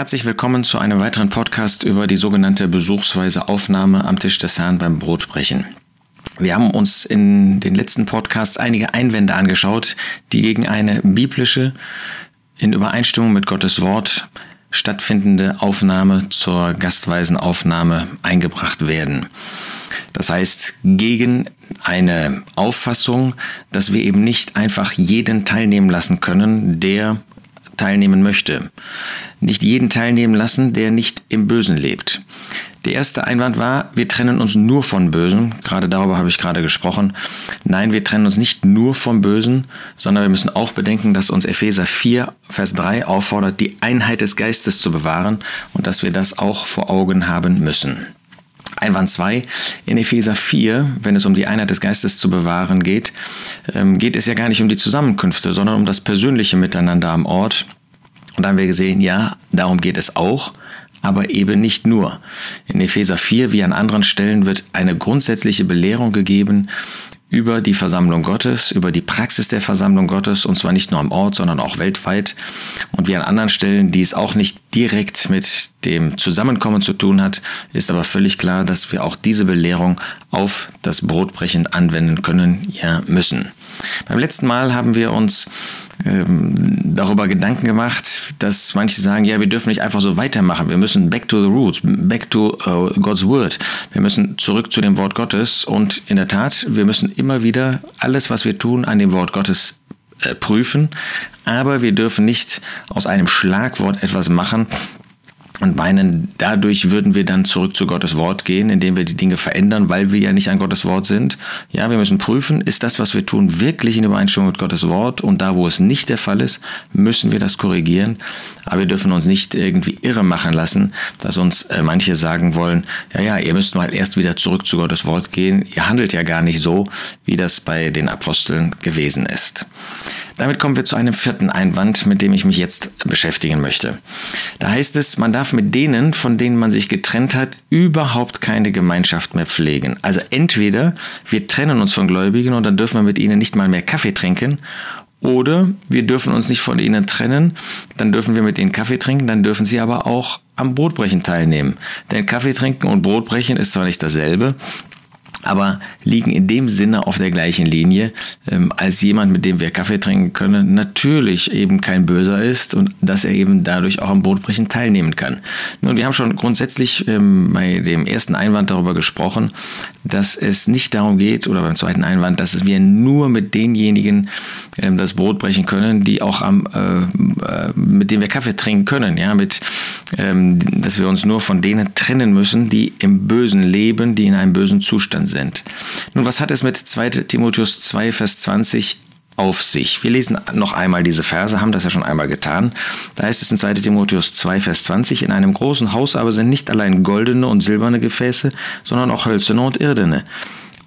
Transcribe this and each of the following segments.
Herzlich willkommen zu einem weiteren Podcast über die sogenannte besuchsweise Aufnahme am Tisch des Herrn beim Brotbrechen. Wir haben uns in den letzten Podcasts einige Einwände angeschaut, die gegen eine biblische, in Übereinstimmung mit Gottes Wort stattfindende Aufnahme zur gastweisen Aufnahme eingebracht werden. Das heißt, gegen eine Auffassung, dass wir eben nicht einfach jeden teilnehmen lassen können, der teilnehmen möchte. Nicht jeden teilnehmen lassen, der nicht im Bösen lebt. Der erste Einwand war, wir trennen uns nur von Bösen. Gerade darüber habe ich gerade gesprochen. Nein, wir trennen uns nicht nur vom Bösen, sondern wir müssen auch bedenken, dass uns Epheser 4, Vers 3 auffordert, die Einheit des Geistes zu bewahren und dass wir das auch vor Augen haben müssen. Einwand 2. In Epheser 4, wenn es um die Einheit des Geistes zu bewahren geht, ähm, geht es ja gar nicht um die Zusammenkünfte, sondern um das persönliche Miteinander am Ort. Und da haben wir gesehen, ja, darum geht es auch, aber eben nicht nur. In Epheser 4 wie an anderen Stellen wird eine grundsätzliche Belehrung gegeben über die Versammlung Gottes, über die Praxis der Versammlung Gottes, und zwar nicht nur am Ort, sondern auch weltweit. Und wie an anderen Stellen, die es auch nicht direkt mit dem Zusammenkommen zu tun hat, ist aber völlig klar, dass wir auch diese Belehrung auf das Brotbrechen anwenden können, ja müssen. Beim letzten Mal haben wir uns darüber Gedanken gemacht, dass manche sagen, ja, wir dürfen nicht einfach so weitermachen. Wir müssen back to the roots, back to uh, God's Word. Wir müssen zurück zu dem Wort Gottes und in der Tat, wir müssen immer wieder alles, was wir tun, an dem Wort Gottes äh, prüfen. Aber wir dürfen nicht aus einem Schlagwort etwas machen, und meinen, dadurch würden wir dann zurück zu Gottes Wort gehen, indem wir die Dinge verändern, weil wir ja nicht an Gottes Wort sind. Ja, wir müssen prüfen, ist das, was wir tun, wirklich in Übereinstimmung mit Gottes Wort? Und da, wo es nicht der Fall ist, müssen wir das korrigieren. Aber wir dürfen uns nicht irgendwie irre machen lassen, dass uns äh, manche sagen wollen, ja, ja, ihr müsst mal erst wieder zurück zu Gottes Wort gehen. Ihr handelt ja gar nicht so, wie das bei den Aposteln gewesen ist. Damit kommen wir zu einem vierten Einwand, mit dem ich mich jetzt beschäftigen möchte. Da heißt es, man darf mit denen, von denen man sich getrennt hat, überhaupt keine Gemeinschaft mehr pflegen. Also entweder wir trennen uns von Gläubigen und dann dürfen wir mit ihnen nicht mal mehr Kaffee trinken, oder wir dürfen uns nicht von ihnen trennen, dann dürfen wir mit ihnen Kaffee trinken, dann dürfen sie aber auch am Brotbrechen teilnehmen. Denn Kaffee trinken und Brotbrechen ist zwar nicht dasselbe, aber liegen in dem Sinne auf der gleichen Linie, ähm, als jemand, mit dem wir Kaffee trinken können, natürlich eben kein Böser ist und dass er eben dadurch auch am Brotbrechen teilnehmen kann. Nun, wir haben schon grundsätzlich ähm, bei dem ersten Einwand darüber gesprochen, dass es nicht darum geht, oder beim zweiten Einwand, dass wir nur mit denjenigen ähm, das Brot brechen können, die auch am, äh, äh, mit denen wir Kaffee trinken können, ja, mit, ähm, dass wir uns nur von denen trennen müssen, die im Bösen leben, die in einem bösen Zustand sind. Nun, was hat es mit 2 Timotheus 2, Vers 20 auf sich. Wir lesen noch einmal diese Verse, haben das ja schon einmal getan. Da heißt es in 2 Timotheus 2, Vers 20, in einem großen Haus aber sind nicht allein goldene und silberne Gefäße, sondern auch hölzerne und irdene.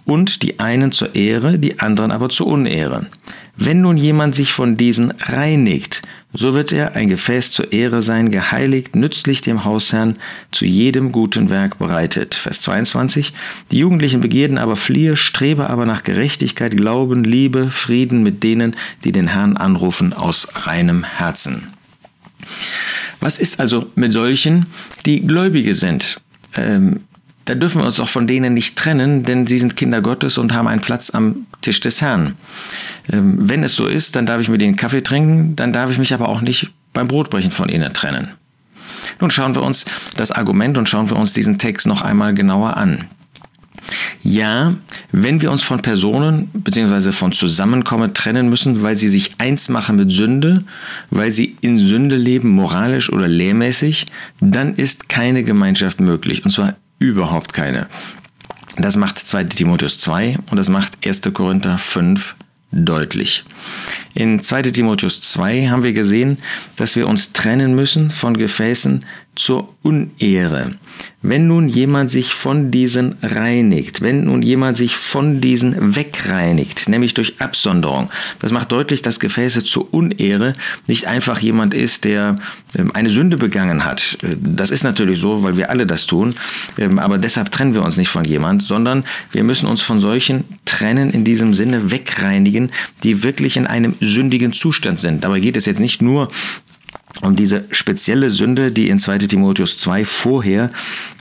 Und die einen zur Ehre, die anderen aber zur Unehre. Wenn nun jemand sich von diesen reinigt, so wird er ein Gefäß zur Ehre sein, geheiligt, nützlich dem Hausherrn, zu jedem guten Werk bereitet. Vers 22. Die jugendlichen Begierden aber fliehe, strebe aber nach Gerechtigkeit, Glauben, Liebe, Frieden mit denen, die den Herrn anrufen aus reinem Herzen. Was ist also mit solchen, die Gläubige sind? Ähm, da dürfen wir uns auch von denen nicht trennen, denn sie sind Kinder Gottes und haben einen Platz am Tisch des Herrn. Ähm, wenn es so ist, dann darf ich mit ihnen Kaffee trinken, dann darf ich mich aber auch nicht beim Brotbrechen von ihnen trennen. Nun schauen wir uns das Argument und schauen wir uns diesen Text noch einmal genauer an. Ja, wenn wir uns von Personen bzw. von Zusammenkommen trennen müssen, weil sie sich eins machen mit Sünde, weil sie in Sünde leben, moralisch oder lehrmäßig, dann ist keine Gemeinschaft möglich. Und zwar überhaupt keine. Das macht 2 Timotheus 2 und das macht 1. Korinther 5 deutlich. In 2 Timotheus 2 haben wir gesehen, dass wir uns trennen müssen von Gefäßen zur Unehre. Wenn nun jemand sich von diesen reinigt, wenn nun jemand sich von diesen wegreinigt, nämlich durch Absonderung, das macht deutlich, dass Gefäße zur Unehre nicht einfach jemand ist, der ähm, eine Sünde begangen hat. Äh, das ist natürlich so, weil wir alle das tun, ähm, aber deshalb trennen wir uns nicht von jemand, sondern wir müssen uns von solchen trennen, in diesem Sinne wegreinigen, die wirklich in einem sündigen Zustand sind. Dabei geht es jetzt nicht nur um diese spezielle Sünde, die in 2 Timotheus 2 vorher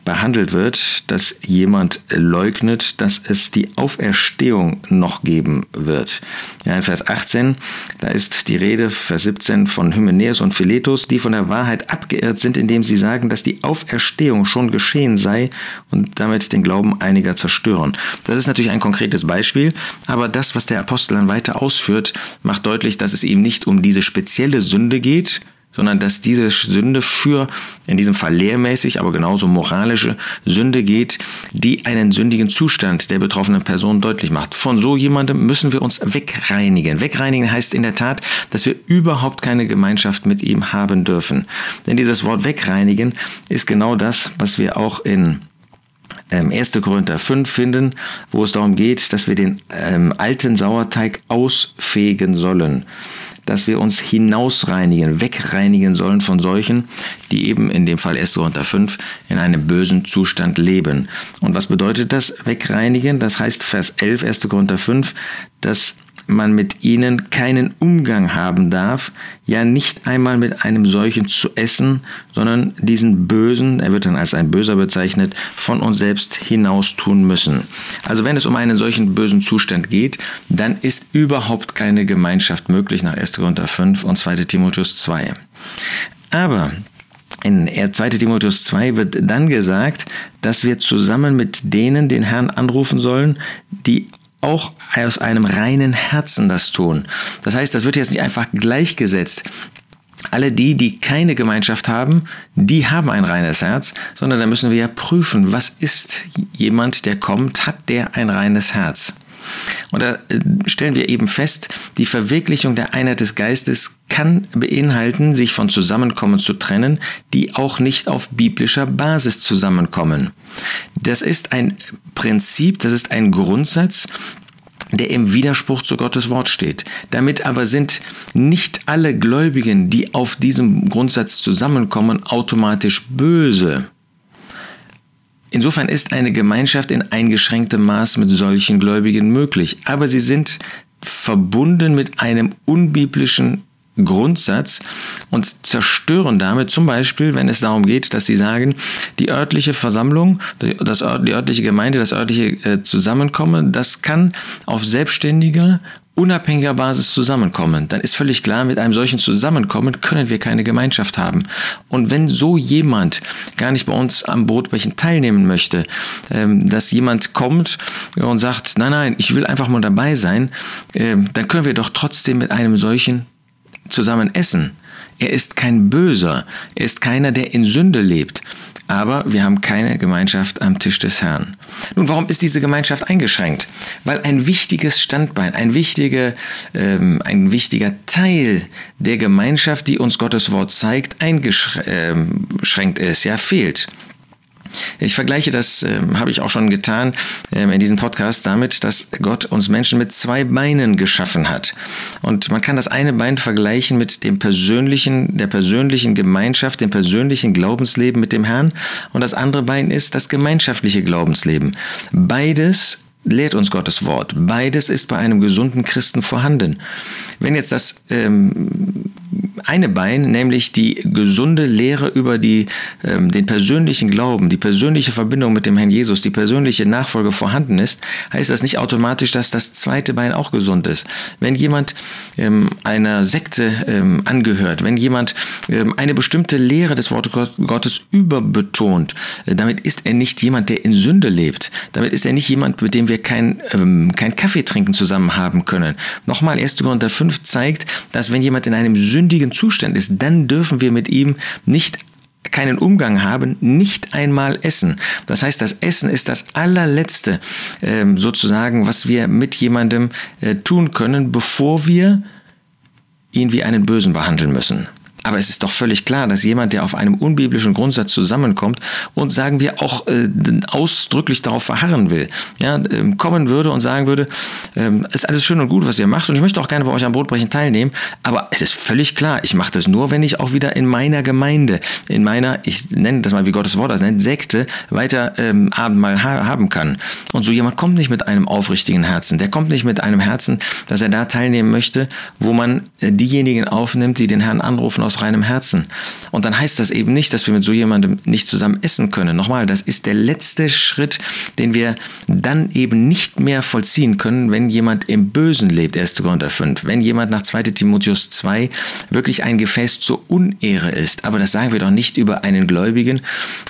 behandelt wird, dass jemand leugnet, dass es die Auferstehung noch geben wird. Ja, in Vers 18, da ist die Rede, Vers 17 von Hymenäus und Philetus, die von der Wahrheit abgeirrt sind, indem sie sagen, dass die Auferstehung schon geschehen sei und damit den Glauben einiger zerstören. Das ist natürlich ein konkretes Beispiel, aber das, was der Apostel dann weiter ausführt, macht deutlich, dass es eben nicht um diese spezielle Sünde geht, sondern dass diese Sünde für, in diesem Fall lehrmäßig, aber genauso moralische Sünde geht, die einen sündigen Zustand der betroffenen Person deutlich macht. Von so jemandem müssen wir uns wegreinigen. Wegreinigen heißt in der Tat, dass wir überhaupt keine Gemeinschaft mit ihm haben dürfen. Denn dieses Wort wegreinigen ist genau das, was wir auch in 1. Ähm, Korinther 5 finden, wo es darum geht, dass wir den ähm, alten Sauerteig ausfegen sollen dass wir uns hinausreinigen, wegreinigen sollen von solchen, die eben in dem Fall 1. Korinther 5 in einem bösen Zustand leben. Und was bedeutet das wegreinigen? Das heißt Vers 11 1. Korinther 5, dass man mit ihnen keinen Umgang haben darf, ja nicht einmal mit einem solchen zu essen, sondern diesen Bösen, er wird dann als ein Böser bezeichnet, von uns selbst hinaus tun müssen. Also wenn es um einen solchen bösen Zustand geht, dann ist überhaupt keine Gemeinschaft möglich nach 1. Korinther 5 und 2. Timotheus 2. Aber in 2. Timotheus 2 wird dann gesagt, dass wir zusammen mit denen den Herrn anrufen sollen, die auch aus einem reinen Herzen das tun. Das heißt, das wird jetzt nicht einfach gleichgesetzt. Alle die, die keine Gemeinschaft haben, die haben ein reines Herz, sondern da müssen wir ja prüfen, was ist jemand, der kommt, hat der ein reines Herz? Und da äh, stellen wir eben fest, die Verwirklichung der Einheit des Geistes kann beinhalten, sich von Zusammenkommen zu trennen, die auch nicht auf biblischer Basis zusammenkommen. Das ist ein Prinzip, das ist ein Grundsatz, der im Widerspruch zu Gottes Wort steht. Damit aber sind nicht alle Gläubigen, die auf diesem Grundsatz zusammenkommen, automatisch böse. Insofern ist eine Gemeinschaft in eingeschränktem Maß mit solchen Gläubigen möglich, aber sie sind verbunden mit einem unbiblischen Grundsatz und zerstören damit zum Beispiel, wenn es darum geht, dass sie sagen, die örtliche Versammlung, das, die örtliche Gemeinde, das örtliche äh, Zusammenkommen, das kann auf selbstständiger unabhängiger Basis zusammenkommen, dann ist völlig klar, mit einem solchen Zusammenkommen können wir keine Gemeinschaft haben. Und wenn so jemand gar nicht bei uns am Brotbrechen teilnehmen möchte, ähm, dass jemand kommt und sagt, nein, nein, ich will einfach mal dabei sein, ähm, dann können wir doch trotzdem mit einem solchen zusammen essen. Er ist kein Böser, er ist keiner, der in Sünde lebt aber wir haben keine Gemeinschaft am Tisch des Herrn. Nun, warum ist diese Gemeinschaft eingeschränkt? Weil ein wichtiges Standbein, ein wichtiger, ähm, ein wichtiger Teil der Gemeinschaft, die uns Gottes Wort zeigt, eingeschränkt ist, ja, fehlt. Ich vergleiche das, äh, habe ich auch schon getan äh, in diesem Podcast, damit, dass Gott uns Menschen mit zwei Beinen geschaffen hat. Und man kann das eine Bein vergleichen mit dem persönlichen, der persönlichen Gemeinschaft, dem persönlichen Glaubensleben mit dem Herrn. Und das andere Bein ist das gemeinschaftliche Glaubensleben. Beides lehrt uns Gottes Wort. Beides ist bei einem gesunden Christen vorhanden. Wenn jetzt das ähm, eine Bein, nämlich die gesunde Lehre über die, ähm, den persönlichen Glauben, die persönliche Verbindung mit dem Herrn Jesus, die persönliche Nachfolge vorhanden ist, heißt das nicht automatisch, dass das zweite Bein auch gesund ist. Wenn jemand ähm, einer Sekte ähm, angehört, wenn jemand ähm, eine bestimmte Lehre des Wortes Gottes überbetont, äh, damit ist er nicht jemand, der in Sünde lebt. Damit ist er nicht jemand, mit dem wir kein, ähm, kein Kaffee trinken zusammen haben können. Nochmal, 1. Korinther 5 zeigt, dass wenn jemand in einem sündigen Zustand ist, dann dürfen wir mit ihm nicht keinen Umgang haben, nicht einmal essen. Das heißt, das Essen ist das allerletzte ähm, sozusagen, was wir mit jemandem äh, tun können, bevor wir ihn wie einen Bösen behandeln müssen. Aber es ist doch völlig klar, dass jemand, der auf einem unbiblischen Grundsatz zusammenkommt und sagen wir auch äh, ausdrücklich darauf verharren will, ja, äh, kommen würde und sagen würde, äh, ist alles schön und gut, was ihr macht und ich möchte auch gerne bei euch am Brotbrechen teilnehmen, aber es ist völlig klar, ich mache das nur, wenn ich auch wieder in meiner Gemeinde, in meiner, ich nenne das mal wie Gottes Wort das nennt, Sekte, weiter ähm, Abendmahl ha haben kann. Und so jemand kommt nicht mit einem aufrichtigen Herzen, der kommt nicht mit einem Herzen, dass er da teilnehmen möchte, wo man äh, diejenigen aufnimmt, die den Herrn anrufen aus aus reinem Herzen. Und dann heißt das eben nicht, dass wir mit so jemandem nicht zusammen essen können. Nochmal, das ist der letzte Schritt, den wir dann eben nicht mehr vollziehen können, wenn jemand im Bösen lebt, 1. Korinther 5. Wenn jemand nach 2. Timotheus 2 wirklich ein Gefäß zur Unehre ist. Aber das sagen wir doch nicht über einen Gläubigen,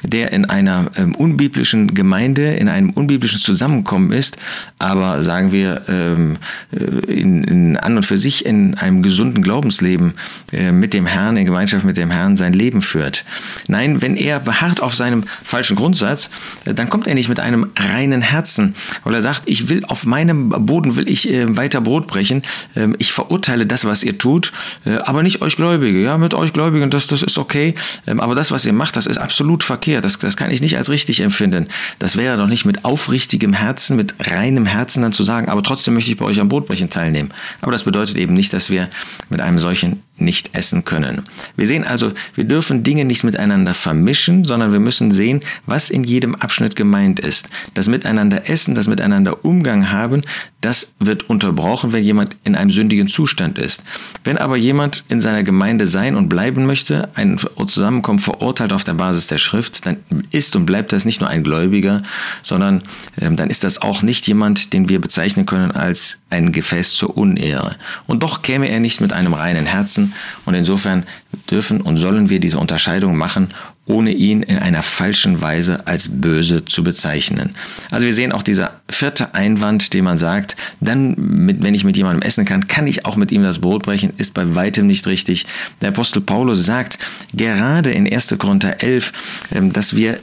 der in einer ähm, unbiblischen Gemeinde, in einem unbiblischen Zusammenkommen ist, aber sagen wir ähm, äh, in, in, an und für sich in einem gesunden Glaubensleben äh, mit dem Herrn, in Gemeinschaft mit dem Herrn sein Leben führt. Nein, wenn er beharrt auf seinem falschen Grundsatz, dann kommt er nicht mit einem reinen Herzen, weil er sagt, ich will auf meinem Boden will ich äh, weiter Brot brechen, ähm, ich verurteile das, was ihr tut, äh, aber nicht euch Gläubige. Ja, mit euch Gläubigen, das, das ist okay, ähm, aber das, was ihr macht, das ist absolut verkehrt. Das, das kann ich nicht als richtig empfinden. Das wäre doch nicht mit aufrichtigem Herzen, mit reinem Herzen dann zu sagen, aber trotzdem möchte ich bei euch am Brotbrechen teilnehmen. Aber das bedeutet eben nicht, dass wir mit einem solchen nicht essen können. Wir sehen also, wir dürfen Dinge nicht miteinander vermischen, sondern wir müssen sehen, was in jedem Abschnitt gemeint ist. Das Miteinander essen, das Miteinander Umgang haben, das wird unterbrochen, wenn jemand in einem sündigen Zustand ist. Wenn aber jemand in seiner Gemeinde sein und bleiben möchte, ein Zusammenkommen verurteilt auf der Basis der Schrift, dann ist und bleibt das nicht nur ein Gläubiger, sondern ähm, dann ist das auch nicht jemand, den wir bezeichnen können als ein Gefäß zur Unehre. Und doch käme er nicht mit einem reinen Herzen und insofern dürfen und sollen wir diese Unterscheidung machen ohne ihn in einer falschen Weise als böse zu bezeichnen. Also wir sehen auch dieser vierte Einwand, den man sagt, dann, mit, wenn ich mit jemandem essen kann, kann ich auch mit ihm das Brot brechen, ist bei weitem nicht richtig. Der Apostel Paulus sagt gerade in 1. Korinther 11, ähm, dass wir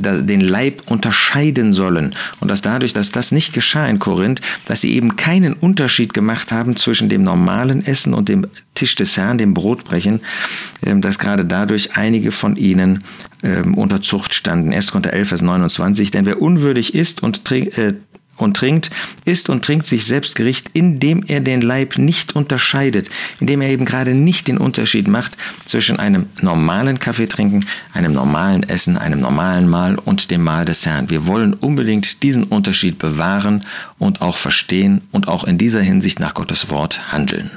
den Leib unterscheiden sollen. Und dass dadurch, dass das nicht geschah in Korinth, dass sie eben keinen Unterschied gemacht haben zwischen dem normalen Essen und dem Tisch des Herrn, dem Brotbrechen, ähm, dass gerade dadurch einige von ihnen ähm, unter Zucht standen. 1. Korinther 11, Vers 29. Denn wer unwürdig ist und trinkt, äh, und trinkt, isst und trinkt sich selbst Gericht, indem er den Leib nicht unterscheidet, indem er eben gerade nicht den Unterschied macht zwischen einem normalen Kaffee trinken, einem normalen Essen, einem normalen Mahl und dem Mahl des Herrn. Wir wollen unbedingt diesen Unterschied bewahren und auch verstehen und auch in dieser Hinsicht nach Gottes Wort handeln.